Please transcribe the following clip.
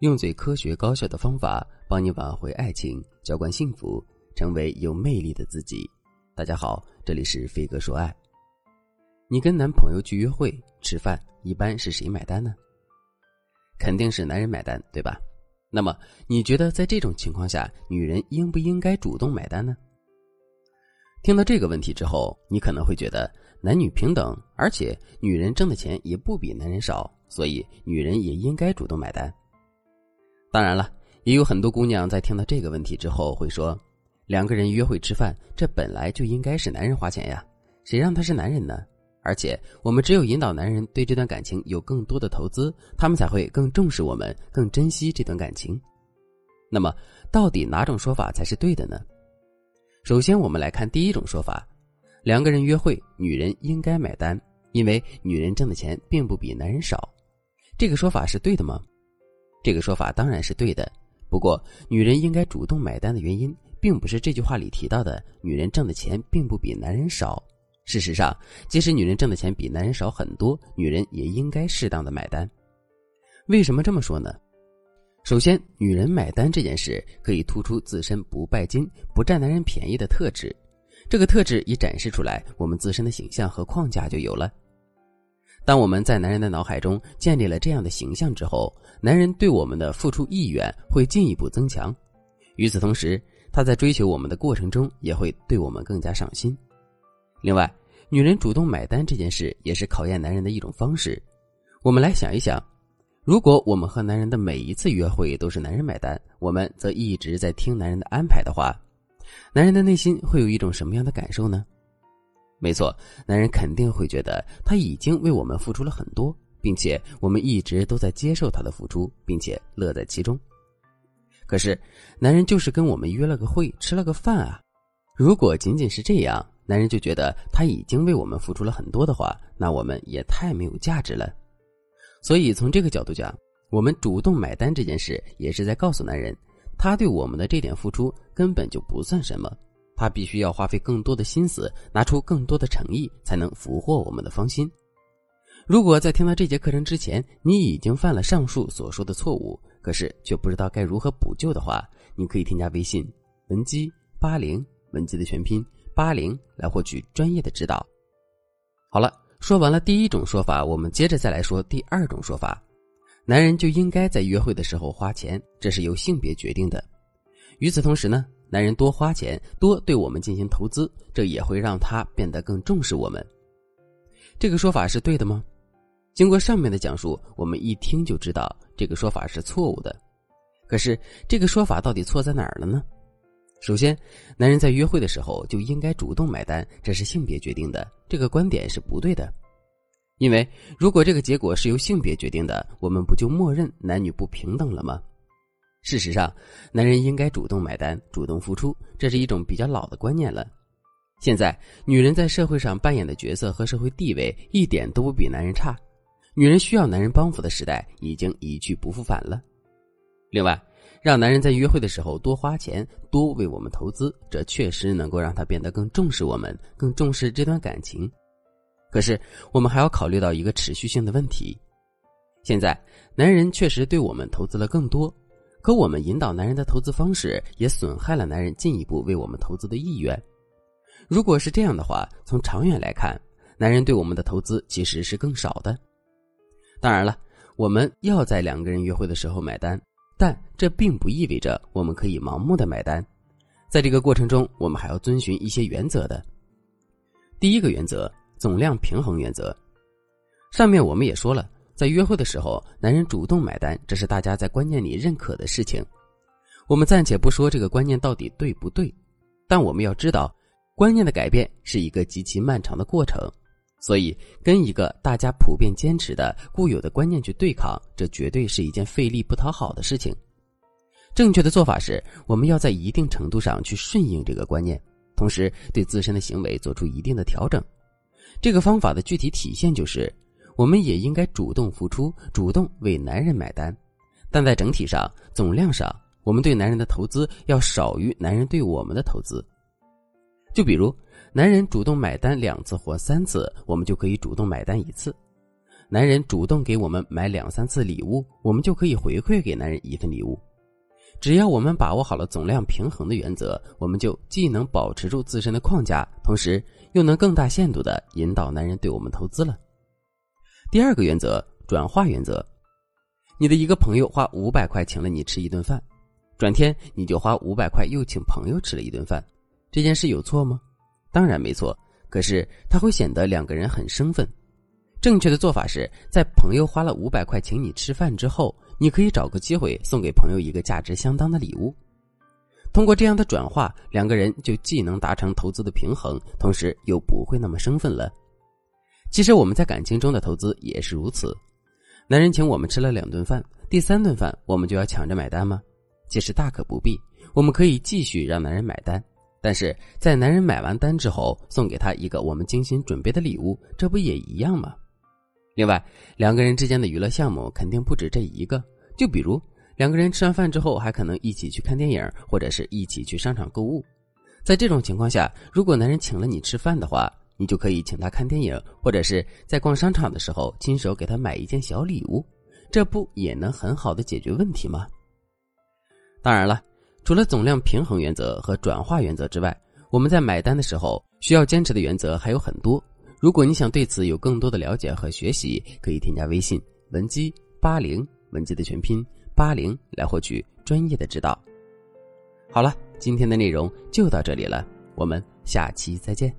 用最科学高效的方法帮你挽回爱情，浇灌幸福，成为有魅力的自己。大家好，这里是飞哥说爱。你跟男朋友去约会吃饭，一般是谁买单呢？肯定是男人买单，对吧？那么你觉得在这种情况下，女人应不应该主动买单呢？听到这个问题之后，你可能会觉得男女平等，而且女人挣的钱也不比男人少，所以女人也应该主动买单。当然了，也有很多姑娘在听到这个问题之后会说：“两个人约会吃饭，这本来就应该是男人花钱呀，谁让他是男人呢？而且我们只有引导男人对这段感情有更多的投资，他们才会更重视我们，更珍惜这段感情。”那么，到底哪种说法才是对的呢？首先，我们来看第一种说法：两个人约会，女人应该买单，因为女人挣的钱并不比男人少。这个说法是对的吗？这个说法当然是对的，不过女人应该主动买单的原因，并不是这句话里提到的女人挣的钱并不比男人少。事实上，即使女人挣的钱比男人少很多，女人也应该适当的买单。为什么这么说呢？首先，女人买单这件事可以突出自身不拜金、不占男人便宜的特质，这个特质一展示出来，我们自身的形象和框架就有了。当我们在男人的脑海中建立了这样的形象之后，男人对我们的付出意愿会进一步增强。与此同时，他在追求我们的过程中也会对我们更加上心。另外，女人主动买单这件事也是考验男人的一种方式。我们来想一想，如果我们和男人的每一次约会都是男人买单，我们则一直在听男人的安排的话，男人的内心会有一种什么样的感受呢？没错，男人肯定会觉得他已经为我们付出了很多，并且我们一直都在接受他的付出，并且乐在其中。可是，男人就是跟我们约了个会，吃了个饭啊。如果仅仅是这样，男人就觉得他已经为我们付出了很多的话，那我们也太没有价值了。所以，从这个角度讲，我们主动买单这件事，也是在告诉男人，他对我们的这点付出根本就不算什么。他必须要花费更多的心思，拿出更多的诚意，才能俘获我们的芳心。如果在听到这节课程之前，你已经犯了上述所说的错误，可是却不知道该如何补救的话，你可以添加微信文姬八零，文姬的全拼八零，来获取专业的指导。好了，说完了第一种说法，我们接着再来说第二种说法：男人就应该在约会的时候花钱，这是由性别决定的。与此同时呢？男人多花钱，多对我们进行投资，这也会让他变得更重视我们。这个说法是对的吗？经过上面的讲述，我们一听就知道这个说法是错误的。可是这个说法到底错在哪儿了呢？首先，男人在约会的时候就应该主动买单，这是性别决定的，这个观点是不对的。因为如果这个结果是由性别决定的，我们不就默认男女不平等了吗？事实上，男人应该主动买单、主动付出，这是一种比较老的观念了。现在，女人在社会上扮演的角色和社会地位一点都不比男人差，女人需要男人帮扶的时代已经一去不复返了。另外，让男人在约会的时候多花钱、多为我们投资，这确实能够让他变得更重视我们、更重视这段感情。可是，我们还要考虑到一个持续性的问题：现在，男人确实对我们投资了更多。可我们引导男人的投资方式，也损害了男人进一步为我们投资的意愿。如果是这样的话，从长远来看，男人对我们的投资其实是更少的。当然了，我们要在两个人约会的时候买单，但这并不意味着我们可以盲目的买单。在这个过程中，我们还要遵循一些原则的。第一个原则：总量平衡原则。上面我们也说了。在约会的时候，男人主动买单，这是大家在观念里认可的事情。我们暂且不说这个观念到底对不对，但我们要知道，观念的改变是一个极其漫长的过程。所以，跟一个大家普遍坚持的固有的观念去对抗，这绝对是一件费力不讨好的事情。正确的做法是，我们要在一定程度上去顺应这个观念，同时对自身的行为做出一定的调整。这个方法的具体体现就是。我们也应该主动付出，主动为男人买单，但在整体上、总量上，我们对男人的投资要少于男人对我们的投资。就比如，男人主动买单两次或三次，我们就可以主动买单一次；男人主动给我们买两三次礼物，我们就可以回馈给男人一份礼物。只要我们把握好了总量平衡的原则，我们就既能保持住自身的框架，同时又能更大限度的引导男人对我们投资了。第二个原则，转化原则。你的一个朋友花五百块请了你吃一顿饭，转天你就花五百块又请朋友吃了一顿饭，这件事有错吗？当然没错，可是它会显得两个人很生分。正确的做法是在朋友花了五百块请你吃饭之后，你可以找个机会送给朋友一个价值相当的礼物。通过这样的转化，两个人就既能达成投资的平衡，同时又不会那么生分了。其实我们在感情中的投资也是如此。男人请我们吃了两顿饭，第三顿饭我们就要抢着买单吗？其实大可不必，我们可以继续让男人买单。但是在男人买完单之后，送给他一个我们精心准备的礼物，这不也一样吗？另外，两个人之间的娱乐项目肯定不止这一个。就比如，两个人吃完饭之后，还可能一起去看电影，或者是一起去商场购物。在这种情况下，如果男人请了你吃饭的话，你就可以请他看电影，或者是在逛商场的时候亲手给他买一件小礼物，这不也能很好的解决问题吗？当然了，除了总量平衡原则和转化原则之外，我们在买单的时候需要坚持的原则还有很多。如果你想对此有更多的了解和学习，可以添加微信文姬八零，文姬的全拼八零，来获取专业的指导。好了，今天的内容就到这里了，我们下期再见。